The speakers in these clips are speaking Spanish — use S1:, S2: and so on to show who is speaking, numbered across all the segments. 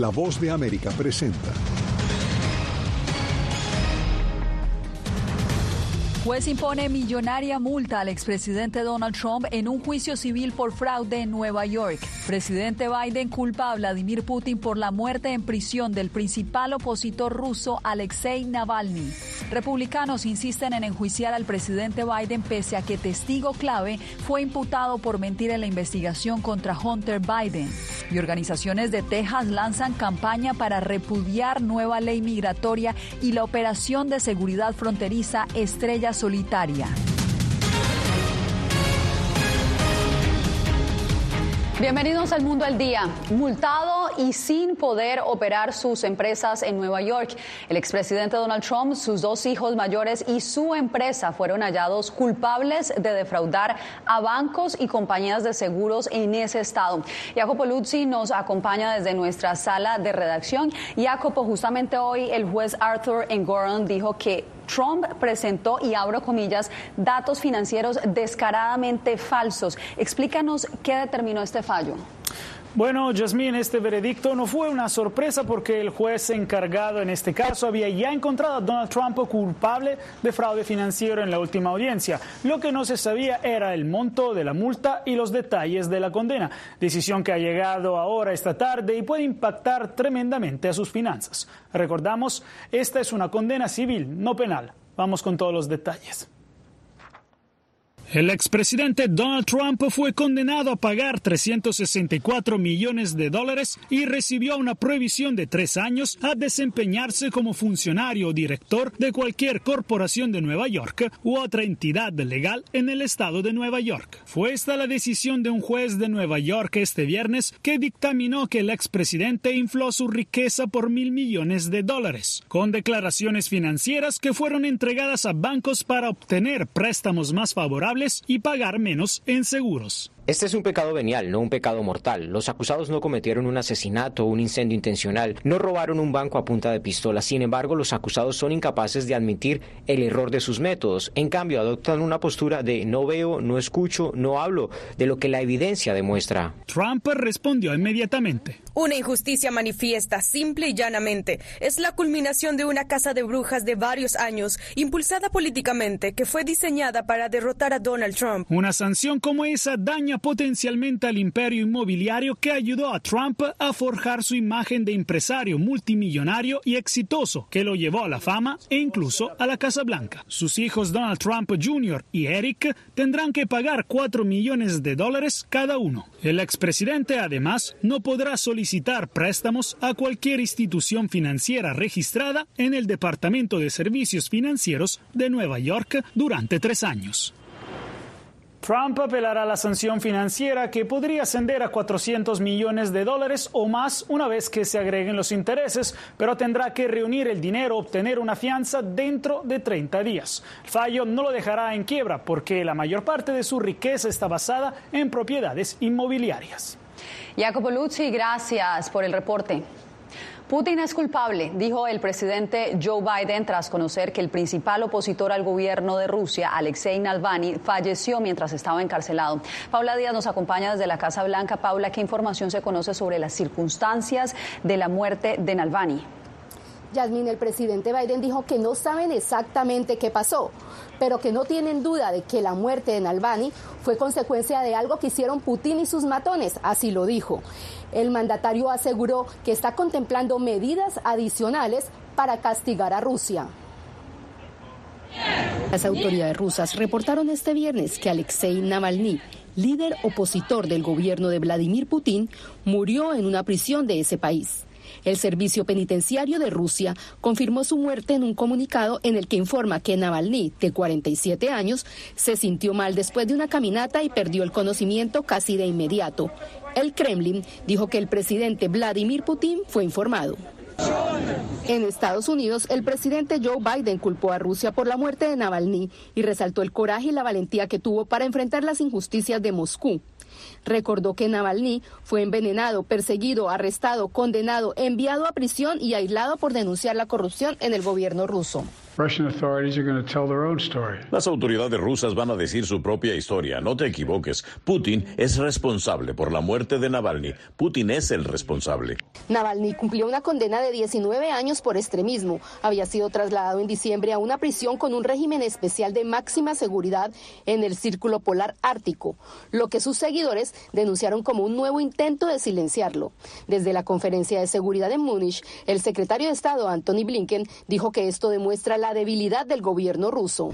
S1: La voz de América presenta.
S2: Juez impone millonaria multa al expresidente Donald Trump en un juicio civil por fraude en Nueva York. Presidente Biden culpa a Vladimir Putin por la muerte en prisión del principal opositor ruso Alexei Navalny. Republicanos insisten en enjuiciar al presidente Biden pese a que testigo clave fue imputado por mentir en la investigación contra Hunter Biden. Y organizaciones de Texas lanzan campaña para repudiar nueva ley migratoria y la operación de seguridad fronteriza Estrella Solitaria. Bienvenidos al Mundo al Día. Multado y sin poder operar sus empresas en Nueva York, el expresidente Donald Trump, sus dos hijos mayores y su empresa fueron hallados culpables de defraudar a bancos y compañías de seguros en ese estado. Jacopo Luzzi nos acompaña desde nuestra sala de redacción. Jacopo, justamente hoy el juez Arthur Engoron dijo que Trump presentó, y abro comillas, datos financieros descaradamente falsos. Explícanos qué determinó este fallo.
S3: Bueno, Jasmine, este veredicto no fue una sorpresa porque el juez encargado en este caso había ya encontrado a Donald Trump culpable de fraude financiero en la última audiencia. Lo que no se sabía era el monto de la multa y los detalles de la condena, decisión que ha llegado ahora esta tarde y puede impactar tremendamente a sus finanzas. Recordamos, esta es una condena civil, no penal. Vamos con todos los detalles. El expresidente Donald Trump fue condenado a pagar 364 millones de dólares y recibió una prohibición de tres años a desempeñarse como funcionario o director de cualquier corporación de Nueva York u otra entidad legal en el estado de Nueva York. Fue esta la decisión de un juez de Nueva York este viernes que dictaminó que el expresidente infló su riqueza por mil millones de dólares, con declaraciones financieras que fueron entregadas a bancos para obtener préstamos más favorables y pagar menos en seguros.
S4: Este es un pecado venial, no un pecado mortal. Los acusados no cometieron un asesinato o un incendio intencional, no robaron un banco a punta de pistola. Sin embargo, los acusados son incapaces de admitir el error de sus métodos. En cambio, adoptan una postura de no veo, no escucho, no hablo, de lo que la evidencia demuestra.
S3: Trump respondió inmediatamente.
S5: Una injusticia manifiesta, simple y llanamente. Es la culminación de una casa de brujas de varios años, impulsada políticamente, que fue diseñada para derrotar a Donald Trump.
S3: Una sanción como esa daña potencialmente al imperio inmobiliario que ayudó a Trump a forjar su imagen de empresario multimillonario y exitoso, que lo llevó a la fama e incluso a la Casa Blanca. Sus hijos Donald Trump Jr. y Eric tendrán que pagar 4 millones de dólares cada uno. El expresidente además no podrá solicitar préstamos a cualquier institución financiera registrada en el Departamento de Servicios Financieros de Nueva York durante tres años. Trump apelará a la sanción financiera que podría ascender a 400 millones de dólares o más una vez que se agreguen los intereses, pero tendrá que reunir el dinero, obtener una fianza dentro de 30 días. El fallo no lo dejará en quiebra porque la mayor parte de su riqueza está basada en propiedades inmobiliarias.
S2: Jacopo gracias por el reporte. Putin es culpable, dijo el presidente Joe Biden tras conocer que el principal opositor al gobierno de Rusia, Alexei Navalny, falleció mientras estaba encarcelado. Paula Díaz nos acompaña desde la Casa Blanca. Paula, ¿qué información se conoce sobre las circunstancias de la muerte de Navalny?
S6: Yasmin, el presidente Biden dijo que no saben exactamente qué pasó, pero que no tienen duda de que la muerte de Navalny fue consecuencia de algo que hicieron Putin y sus matones, así lo dijo. El mandatario aseguró que está contemplando medidas adicionales para castigar a Rusia. Las autoridades rusas reportaron este viernes que Alexei Navalny, líder opositor del gobierno de Vladimir Putin, murió en una prisión de ese país. El Servicio Penitenciario de Rusia confirmó su muerte en un comunicado en el que informa que Navalny, de 47 años, se sintió mal después de una caminata y perdió el conocimiento casi de inmediato. El Kremlin dijo que el presidente Vladimir Putin fue informado. En Estados Unidos, el presidente Joe Biden culpó a Rusia por la muerte de Navalny y resaltó el coraje y la valentía que tuvo para enfrentar las injusticias de Moscú. Recordó que Navalny fue envenenado, perseguido, arrestado, condenado, enviado a prisión y aislado por denunciar la corrupción en el gobierno ruso.
S7: Las autoridades rusas van a decir su propia historia. No te equivoques. Putin es responsable por la muerte de Navalny. Putin es el responsable.
S6: Navalny cumplió una condena de 19 años por extremismo. Había sido trasladado en diciembre a una prisión con un régimen especial de máxima seguridad en el Círculo Polar Ártico, lo que sus seguidores denunciaron como un nuevo intento de silenciarlo. Desde la conferencia de seguridad en Múnich, el secretario de Estado Anthony Blinken dijo que esto demuestra la debilidad del gobierno ruso.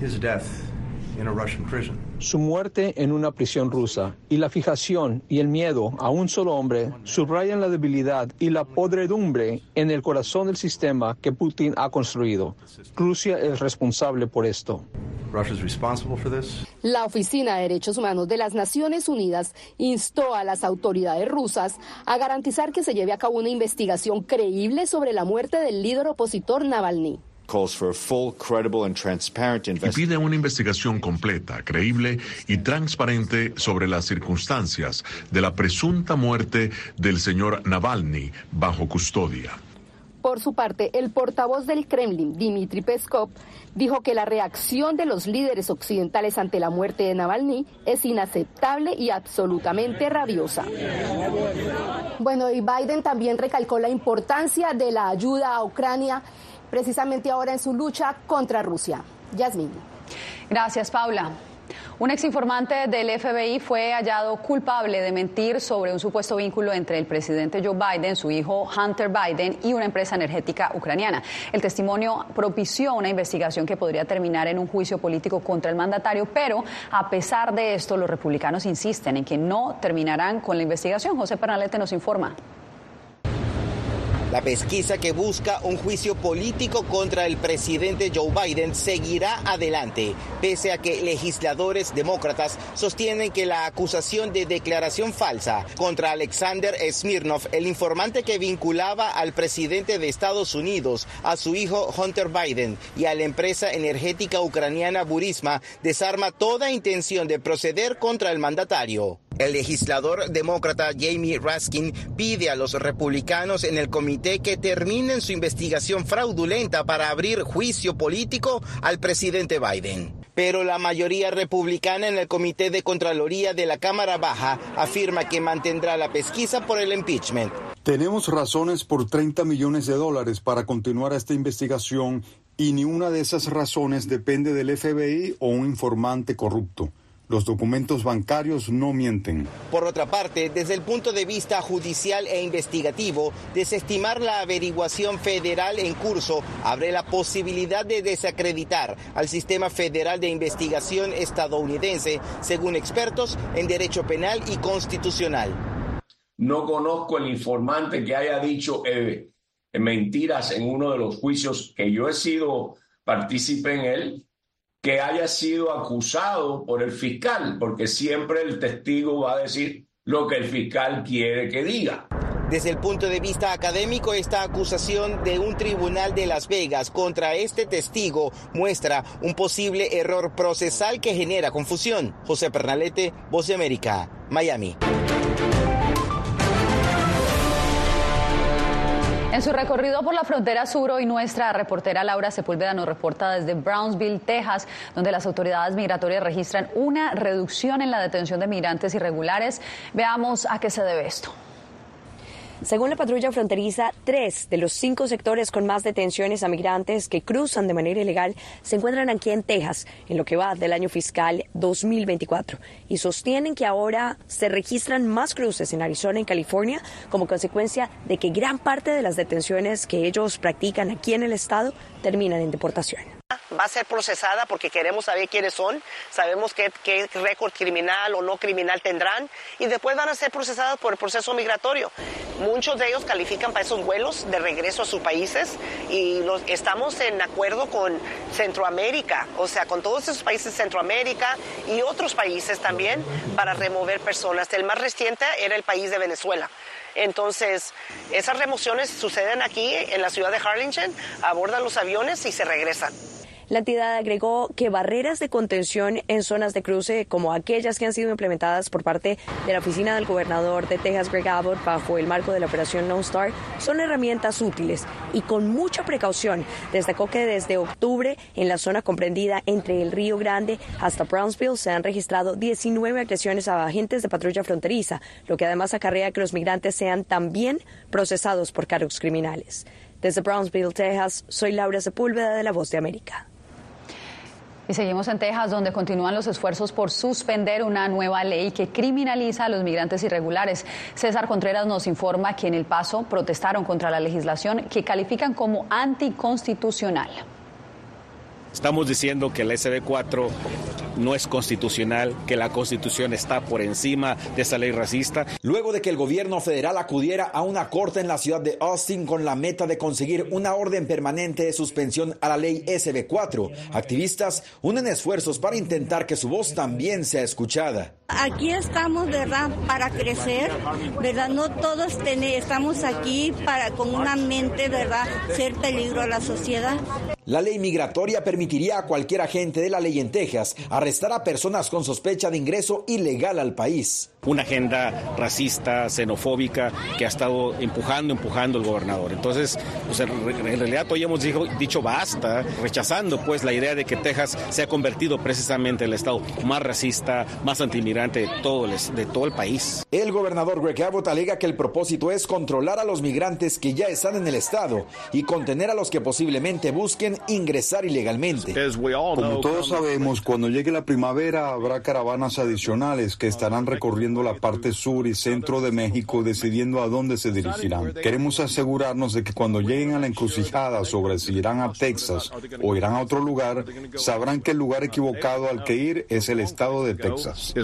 S8: Su muerte en una prisión rusa y la fijación y el miedo a un solo hombre subrayan la debilidad y la podredumbre en el corazón del sistema que Putin ha construido. Rusia es responsable por esto.
S6: La Oficina de Derechos Humanos de las Naciones Unidas instó a las autoridades rusas a garantizar que se lleve a cabo una investigación creíble sobre la muerte del líder opositor Navalny
S9: y pide una investigación completa, creíble y transparente sobre las circunstancias de la presunta muerte del señor Navalny bajo custodia.
S6: Por su parte, el portavoz del Kremlin, Dmitry Peskov, dijo que la reacción de los líderes occidentales ante la muerte de Navalny es inaceptable y absolutamente rabiosa. Bueno, y Biden también recalcó la importancia de la ayuda a Ucrania precisamente ahora en su lucha contra Rusia. Yasmin.
S2: Gracias, Paula. Un exinformante del FBI fue hallado culpable de mentir sobre un supuesto vínculo entre el presidente Joe Biden, su hijo Hunter Biden y una empresa energética ucraniana. El testimonio propició una investigación que podría terminar en un juicio político contra el mandatario, pero a pesar de esto, los republicanos insisten en que no terminarán con la investigación. José Pernalete nos informa.
S10: La pesquisa que busca un juicio político contra el presidente Joe Biden seguirá adelante, pese a que legisladores demócratas sostienen que la acusación de declaración falsa contra Alexander Smirnov, el informante que vinculaba al presidente de Estados Unidos, a su hijo Hunter Biden y a la empresa energética ucraniana Burisma, desarma toda intención de proceder contra el mandatario. El legislador demócrata Jamie Raskin pide a los republicanos en el comité que terminen su investigación fraudulenta para abrir juicio político al presidente Biden. Pero la mayoría republicana en el comité de Contraloría de la Cámara Baja afirma que mantendrá la pesquisa por el impeachment.
S11: Tenemos razones por 30 millones de dólares para continuar esta investigación y ni una de esas razones depende del FBI o un informante corrupto. Los documentos bancarios no mienten.
S10: Por otra parte, desde el punto de vista judicial e investigativo, desestimar la averiguación federal en curso abre la posibilidad de desacreditar al sistema federal de investigación estadounidense, según expertos en derecho penal y constitucional.
S12: No conozco el informante que haya dicho eh, mentiras en uno de los juicios que yo he sido partícipe en él que haya sido acusado por el fiscal, porque siempre el testigo va a decir lo que el fiscal quiere que diga.
S10: Desde el punto de vista académico, esta acusación de un tribunal de Las Vegas contra este testigo muestra un posible error procesal que genera confusión. José Pernalete, Voz de América, Miami.
S2: En su recorrido por la frontera sur, hoy nuestra reportera Laura Sepúlveda nos reporta desde Brownsville, Texas, donde las autoridades migratorias registran una reducción en la detención de migrantes irregulares. Veamos a qué se debe esto.
S13: Según la patrulla fronteriza, tres de los cinco sectores con más detenciones a migrantes que cruzan de manera ilegal se encuentran aquí en Texas, en lo que va del año fiscal 2024, y sostienen que ahora se registran más cruces en Arizona y California como consecuencia de que gran parte de las detenciones que ellos practican aquí en el estado terminan en deportación
S14: va a ser procesada porque queremos saber quiénes son, sabemos qué, récord criminal o no criminal tendrán y después van a ser procesadas por el proceso migratorio. Muchos de ellos califican para esos vuelos de regreso a sus países y estamos en acuerdo con Centroamérica, o sea, con todos esos países Centroamérica y otros países también para remover personas. El más reciente era el país de Venezuela. Entonces, esas remociones suceden aquí en la ciudad de Harlingen, abordan los aviones y se regresan.
S13: La entidad agregó que barreras de contención en zonas de cruce, como aquellas que han sido implementadas por parte de la oficina del gobernador de Texas, Greg Abbott, bajo el marco de la operación Lone Star, son herramientas útiles y con mucha precaución. Destacó que desde octubre, en la zona comprendida entre el Río Grande hasta Brownsville, se han registrado 19 agresiones a agentes de patrulla fronteriza, lo que además acarrea que los migrantes sean también procesados por cargos criminales. Desde Brownsville, Texas, soy Laura Sepúlveda de La Voz de América.
S2: Y seguimos en Texas, donde continúan los esfuerzos por suspender una nueva ley que criminaliza a los migrantes irregulares. César Contreras nos informa que en El Paso protestaron contra la legislación que califican como anticonstitucional.
S15: Estamos diciendo que el SB4 no es constitucional, que la constitución está por encima de esa ley racista.
S16: Luego de que el gobierno federal acudiera a una corte en la ciudad de Austin con la meta de conseguir una orden permanente de suspensión a la ley SB4, activistas unen esfuerzos para intentar que su voz también sea escuchada.
S17: Aquí estamos, ¿verdad?, para crecer, ¿verdad? No todos estamos aquí para con una mente, ¿verdad?, ser peligro a la sociedad.
S16: La ley migratoria permitiría a cualquier agente de la ley en Texas arrestar a personas con sospecha de ingreso ilegal al país.
S15: Una agenda racista, xenofóbica, que ha estado empujando, empujando el gobernador. Entonces, pues en realidad hoy hemos dicho, dicho basta, rechazando pues la idea de que Texas se ha convertido precisamente en el estado más racista, más antimigrante de todo, el, de todo el país.
S16: El gobernador Greg Abbott alega que el propósito es controlar a los migrantes que ya están en el estado y contener a los que posiblemente busquen ingresar ilegalmente.
S11: Como todos sabemos, cuando llegue la primavera habrá caravanas adicionales que estarán recorriendo la parte sur y centro de México decidiendo a dónde se dirigirán. Queremos asegurarnos de que cuando lleguen a la encrucijada sobre si irán a Texas o irán a otro lugar, sabrán que el lugar equivocado al que ir es el estado de Texas.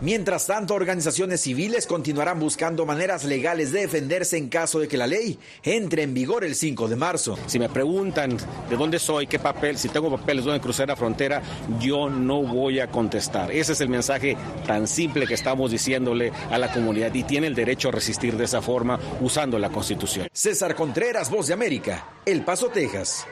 S16: Mientras tanto, organizaciones civiles continuarán buscando maneras legales de defenderse en caso de que la ley entre en vigor el 5 de marzo.
S15: Si me preguntan de dónde soy, qué papel, si tengo papeles donde cruzar la frontera, yo no voy a contestar. Ese es el mensaje tan simple que estamos diciéndole a la comunidad y tiene el derecho a resistir de esa forma usando la Constitución.
S16: César Contreras, Voz de América, El Paso, Texas.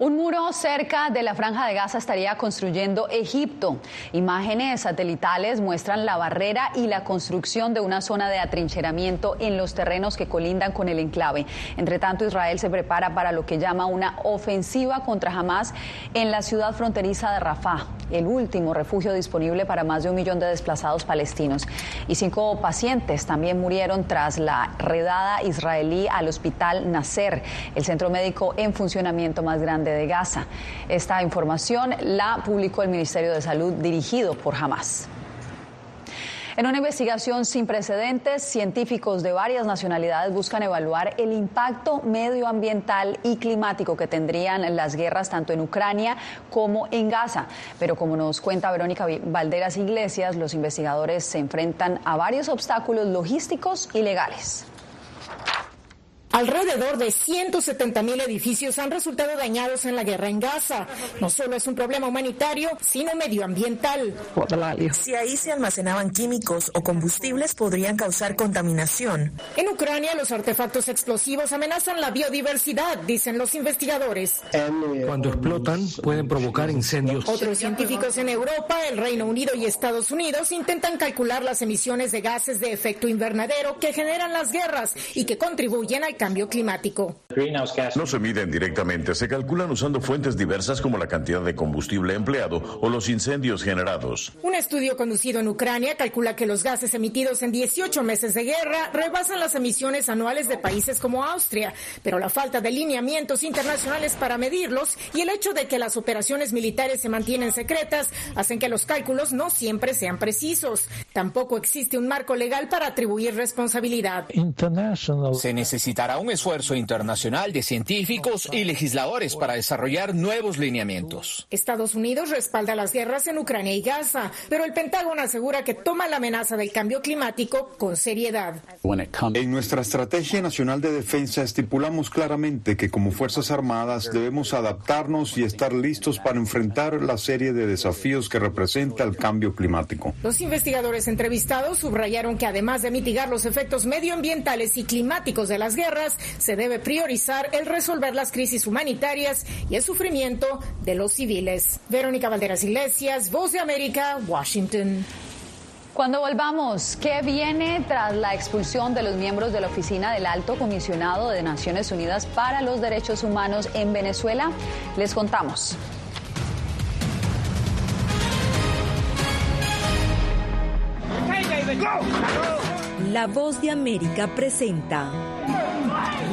S2: Un muro cerca de la franja de Gaza estaría construyendo Egipto. Imágenes satelitales muestran la barrera y la construcción de una zona de atrincheramiento en los terrenos que colindan con el enclave. Entre tanto, Israel se prepara para lo que llama una ofensiva contra Hamas en la ciudad fronteriza de Rafah, el último refugio disponible para más de un millón de desplazados palestinos. Y cinco pacientes también murieron tras la redada israelí al hospital Nasser, el centro médico en funcionamiento más grande de Gaza. Esta información la publicó el Ministerio de Salud dirigido por Hamas. En una investigación sin precedentes, científicos de varias nacionalidades buscan evaluar el impacto medioambiental y climático que tendrían las guerras tanto en Ucrania como en Gaza. Pero como nos cuenta Verónica Valderas Iglesias, los investigadores se enfrentan a varios obstáculos logísticos y legales.
S18: Alrededor de 170 mil edificios han resultado dañados en la guerra en Gaza. No solo es un problema humanitario, sino medioambiental.
S19: Si ahí se almacenaban químicos o combustibles, podrían causar contaminación.
S18: En Ucrania, los artefactos explosivos amenazan la biodiversidad, dicen los investigadores.
S20: Cuando explotan, pueden provocar incendios.
S18: Otros científicos en Europa, el Reino Unido y Estados Unidos intentan calcular las emisiones de gases de efecto invernadero que generan las guerras y que contribuyen al cambio climático.
S7: No se miden directamente, se calculan usando fuentes diversas como la cantidad de combustible empleado o los incendios generados.
S18: Un estudio conducido en Ucrania calcula que los gases emitidos en 18 meses de guerra rebasan las emisiones anuales de países como Austria, pero la falta de lineamientos internacionales para medirlos y el hecho de que las operaciones militares se mantienen secretas hacen que los cálculos no siempre sean precisos. Tampoco existe un marco legal para atribuir responsabilidad.
S21: Se necesitará un esfuerzo internacional de científicos y legisladores para desarrollar nuevos lineamientos.
S18: Estados Unidos respalda las guerras en Ucrania y Gaza, pero el Pentágono asegura que toma la amenaza del cambio climático con seriedad.
S11: En nuestra Estrategia Nacional de Defensa estipulamos claramente que como Fuerzas Armadas debemos adaptarnos y estar listos para enfrentar la serie de desafíos que representa el cambio climático.
S18: Los investigadores entrevistados subrayaron que además de mitigar los efectos medioambientales y climáticos de las guerras, se debe priorizar el resolver las crisis humanitarias y el sufrimiento de los civiles. Verónica Valderas Iglesias, Voz de América, Washington.
S2: Cuando volvamos, ¿qué viene tras la expulsión de los miembros de la oficina del Alto Comisionado de Naciones Unidas para los Derechos Humanos en Venezuela? Les contamos.
S22: La voz de América presenta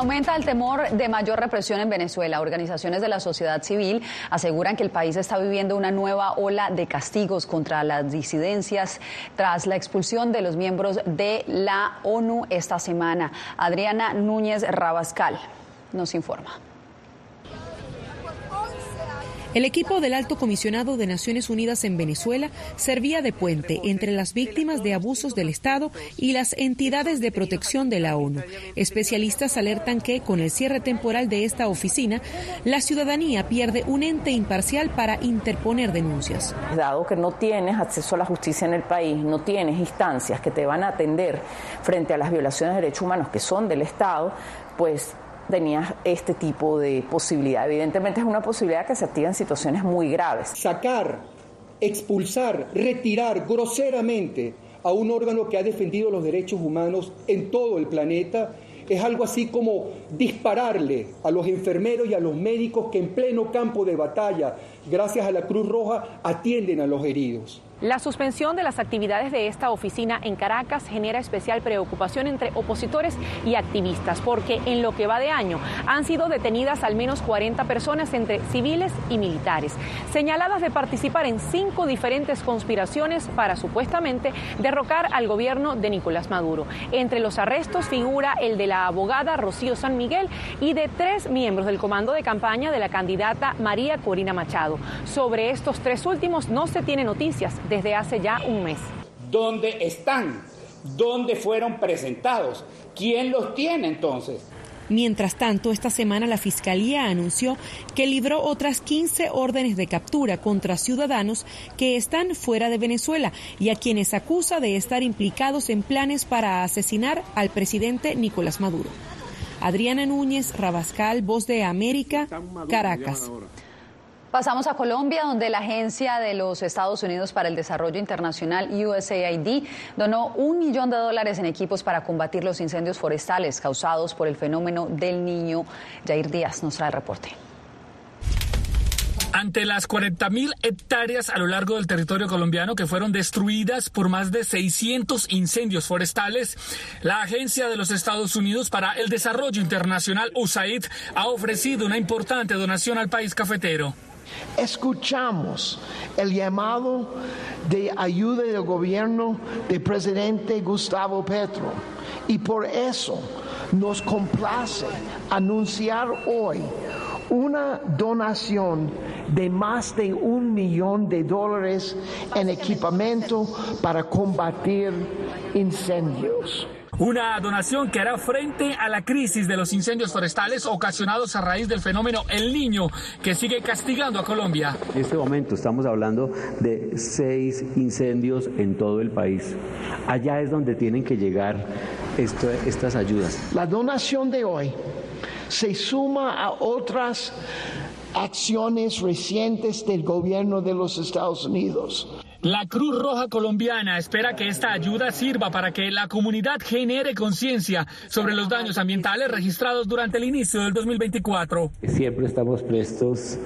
S2: Aumenta el temor de mayor represión en Venezuela. Organizaciones de la sociedad civil aseguran que el país está viviendo una nueva ola de castigos contra las disidencias tras la expulsión de los miembros de la ONU esta semana. Adriana Núñez Rabascal nos informa.
S23: El equipo del Alto Comisionado de Naciones Unidas en Venezuela servía de puente entre las víctimas de abusos del Estado y las entidades de protección de la ONU. Especialistas alertan que con el cierre temporal de esta oficina, la ciudadanía pierde un ente imparcial para interponer denuncias.
S24: Dado que no tienes acceso a la justicia en el país, no tienes instancias que te van a atender frente a las violaciones de derechos humanos que son del Estado, pues tenías este tipo de posibilidad. Evidentemente es una posibilidad que se activa en situaciones muy graves.
S25: Sacar, expulsar, retirar groseramente a un órgano que ha defendido los derechos humanos en todo el planeta es algo así como dispararle a los enfermeros y a los médicos que en pleno campo de batalla, gracias a la Cruz Roja, atienden a los heridos.
S26: La suspensión de las actividades de esta oficina en Caracas genera especial preocupación entre opositores y activistas, porque en lo que va de año han sido detenidas al menos 40 personas entre civiles y militares, señaladas de participar en cinco diferentes conspiraciones para supuestamente derrocar al gobierno de Nicolás Maduro. Entre los arrestos figura el de la abogada Rocío San Miguel y de tres miembros del comando de campaña de la candidata María Corina Machado. Sobre estos tres últimos no se tiene noticias desde hace ya un mes.
S25: ¿Dónde están? ¿Dónde fueron presentados? ¿Quién los tiene entonces?
S23: Mientras tanto, esta semana la Fiscalía anunció que libró otras 15 órdenes de captura contra ciudadanos que están fuera de Venezuela y a quienes acusa de estar implicados en planes para asesinar al presidente Nicolás Maduro. Adriana Núñez, Rabascal, Voz de América, Caracas.
S2: Pasamos a Colombia, donde la Agencia de los Estados Unidos para el Desarrollo Internacional, USAID, donó un millón de dólares en equipos para combatir los incendios forestales causados por el fenómeno del niño. Jair Díaz nos trae el reporte.
S27: Ante las 40.000 hectáreas a lo largo del territorio colombiano que fueron destruidas por más de 600 incendios forestales, la Agencia de los Estados Unidos para el Desarrollo Internacional, USAID, ha ofrecido una importante donación al país cafetero.
S28: Escuchamos el llamado de ayuda del gobierno del presidente Gustavo Petro y por eso nos complace anunciar hoy una donación de más de un millón de dólares en equipamiento para combatir incendios.
S27: Una donación que hará frente a la crisis de los incendios forestales ocasionados a raíz del fenómeno El Niño que sigue castigando a Colombia.
S29: En este momento estamos hablando de seis incendios en todo el país. Allá es donde tienen que llegar estas ayudas.
S28: La donación de hoy se suma a otras acciones recientes del gobierno de los Estados Unidos.
S27: La Cruz Roja Colombiana espera que esta ayuda sirva para que la comunidad genere conciencia sobre los daños ambientales registrados durante el inicio del 2024.
S29: Siempre estamos prestos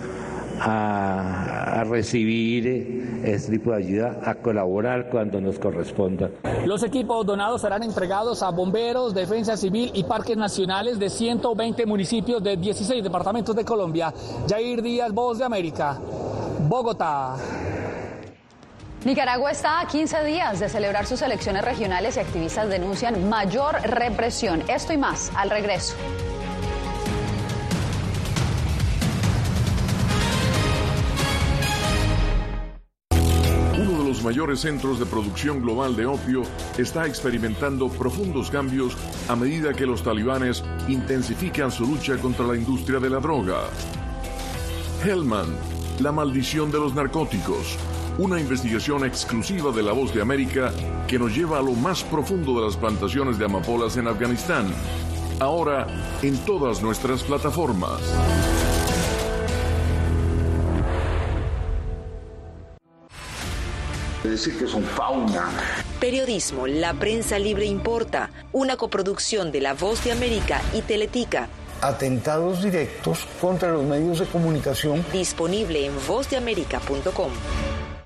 S29: a, recibir este tipo de ayuda, a colaborar cuando nos corresponda.
S27: Los equipos donados serán entregados a bomberos, defensa civil y parques nacionales de 120 municipios de 16 departamentos de Colombia. Jair Díaz, Voz de América, Bogotá.
S2: Nicaragua está a 15 días de celebrar sus elecciones regionales y activistas denuncian mayor represión. Esto y más al regreso.
S9: Uno de los mayores centros de producción global de opio está experimentando profundos cambios a medida que los talibanes intensifican su lucha contra la industria de la droga. Hellman, la maldición de los narcóticos una investigación exclusiva de La Voz de América que nos lleva a lo más profundo de las plantaciones de amapolas en Afganistán. Ahora en todas nuestras plataformas.
S30: decir que son fauna.
S22: Periodismo, la prensa libre importa, una coproducción de La Voz de América y Teletica.
S30: Atentados directos contra los medios de comunicación.
S22: Disponible en vozdeamerica.com.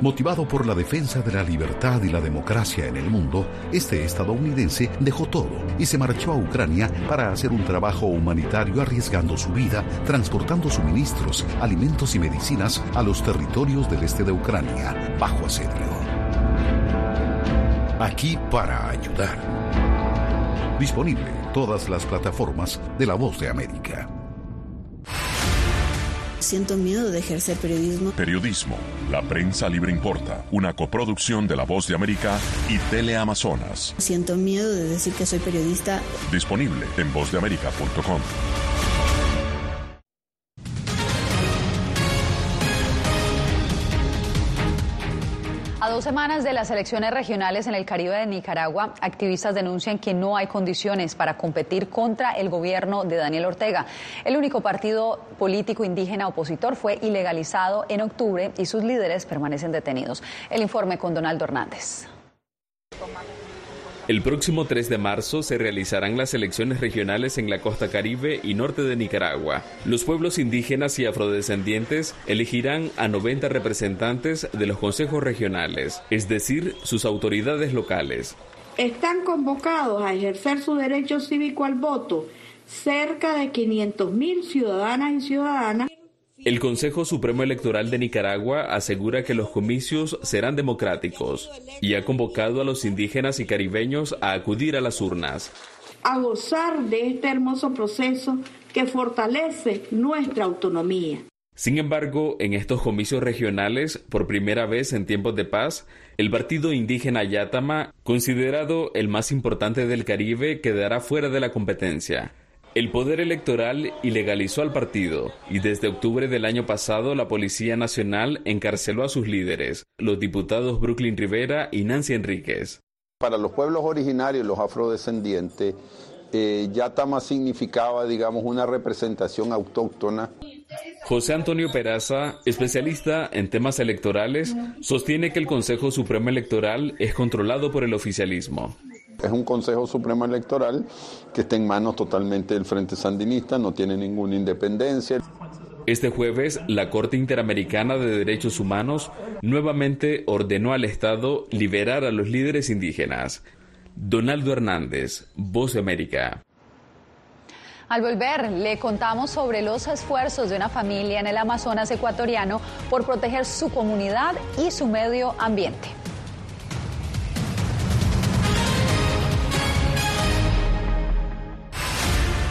S31: Motivado por la defensa de la libertad y la democracia en el mundo, este estadounidense dejó todo y se marchó a Ucrania para hacer un trabajo humanitario arriesgando su vida, transportando suministros, alimentos y medicinas a los territorios del este de Ucrania, bajo asedio. Aquí para ayudar. Disponible en todas las plataformas de La Voz de América.
S32: Siento miedo de ejercer periodismo.
S9: Periodismo. La prensa libre importa. Una coproducción de La Voz de América y Teleamazonas.
S32: Siento miedo de decir que soy periodista.
S9: Disponible en vozdeamerica.com.
S2: dos semanas de las elecciones regionales en el Caribe de Nicaragua, activistas denuncian que no hay condiciones para competir contra el gobierno de Daniel Ortega. El único partido político indígena opositor fue ilegalizado en octubre y sus líderes permanecen detenidos. El informe con Donaldo Hernández.
S33: El próximo 3 de marzo se realizarán las elecciones regionales en la costa caribe y norte de Nicaragua. Los pueblos indígenas y afrodescendientes elegirán a 90 representantes de los consejos regionales, es decir, sus autoridades locales.
S34: Están convocados a ejercer su derecho cívico al voto cerca de 500.000 ciudadanas y ciudadanas
S33: El Consejo Supremo Electoral de Nicaragua asegura que los comicios serán democráticos y ha convocado a los indígenas y caribeños a acudir a las urnas.
S34: A gozar de este hermoso proceso que fortalece nuestra autonomía.
S33: Sin embargo, en estos comicios regionales, por primera vez en tiempos de paz, el partido indígena Yatama, considerado el más importante del Caribe, quedará fuera de la competencia. El Poder Electoral ilegalizó al partido y desde octubre del año pasado la Policía Nacional encarceló a sus líderes, los diputados Brooklyn Rivera y Nancy Enríquez.
S31: Para los pueblos originarios, los afrodescendientes, eh, Yatama significaba, digamos, una representación autóctona.
S33: José Antonio Peraza, especialista en temas electorales, sostiene que el Consejo Supremo Electoral es controlado por el oficialismo.
S31: Es un Consejo Supremo Electoral que está en manos totalmente del Frente Sandinista, no tiene ninguna independencia.
S33: Este jueves, la Corte Interamericana de Derechos Humanos nuevamente ordenó al Estado liberar a los líderes indígenas. Donaldo Hernández, Voz de América.
S2: Al volver, le contamos sobre los esfuerzos de una familia en el Amazonas ecuatoriano por proteger su comunidad y su medio ambiente.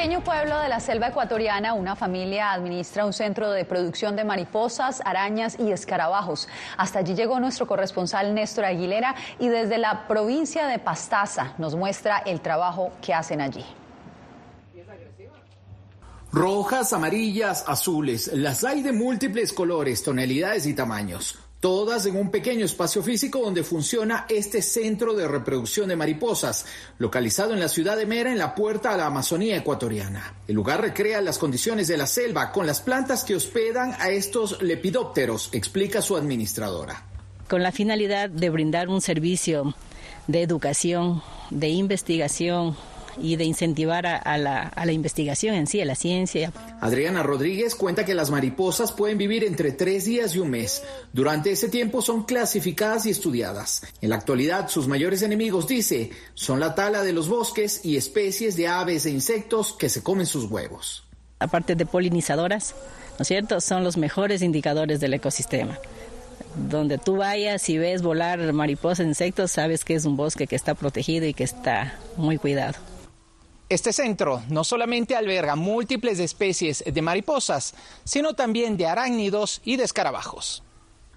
S2: Pequeño pueblo de la selva ecuatoriana, una familia administra un centro de producción de mariposas, arañas y escarabajos. Hasta allí llegó nuestro corresponsal Néstor Aguilera y desde la provincia de Pastaza nos muestra el trabajo que hacen allí.
S35: Rojas, amarillas, azules, las hay de múltiples colores, tonalidades y tamaños todas en un pequeño espacio físico donde funciona este centro de reproducción de mariposas, localizado en la ciudad de Mera, en la puerta a la Amazonía ecuatoriana. El lugar recrea las condiciones de la selva con las plantas que hospedan a estos lepidópteros, explica su administradora.
S36: Con la finalidad de brindar un servicio de educación, de investigación, y de incentivar a, la, a, la, investigación en sí, a la ciencia.
S35: Adriana Rodríguez cuenta que las mariposas pueden vivir entre tres días y un mes. Durante ese tiempo son clasificadas y estudiadas. En la actualidad, sus mayores enemigos, dice, son la tala de los bosques y especies de aves e insectos que se comen sus huevos.
S36: Aparte de polinizadoras, ¿no es cierto? Son los mejores indicadores del ecosistema donde tú vayas y ves volar mariposas, insectos, sabes que es un bosque que está protegido y que está muy cuidado.
S35: Este centro no solamente alberga múltiples especies de mariposas, sino también de arácnidos y de escarabajos.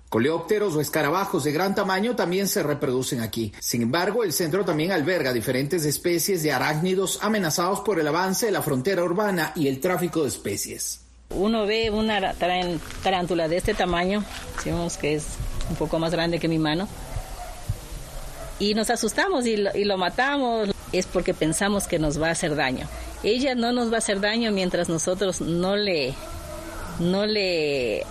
S35: Coleópteros o escarabajos de gran tamaño también se reproducen aquí. Sin embargo, el centro también alberga diferentes especies de arácnidos amenazados por el avance de la frontera urbana y el tráfico de especies.
S36: Uno ve una tarántula de este tamaño, decimos que es un poco más grande que mi mano, y nos asustamos y lo, y lo matamos. Es porque pensamos que nos va a hacer daño. Ella no nos va a hacer daño mientras nosotros no le, no le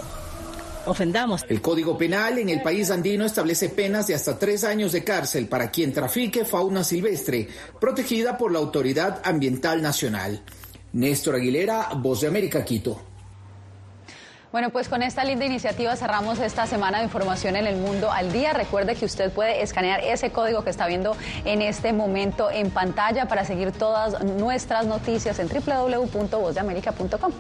S36: ofendamos.
S35: El Código Penal en el país andino establece penas de hasta tres años de cárcel para quien trafique fauna silvestre, protegida por la Autoridad Ambiental Nacional. Néstor Aguilera, Voz de América, Quito.
S2: Bueno, pues con esta linda iniciativa cerramos esta semana de información en el mundo al día. Recuerde que usted puede escanear ese código que está viendo en este momento en pantalla para seguir todas nuestras noticias en www.vozdeamerica.com.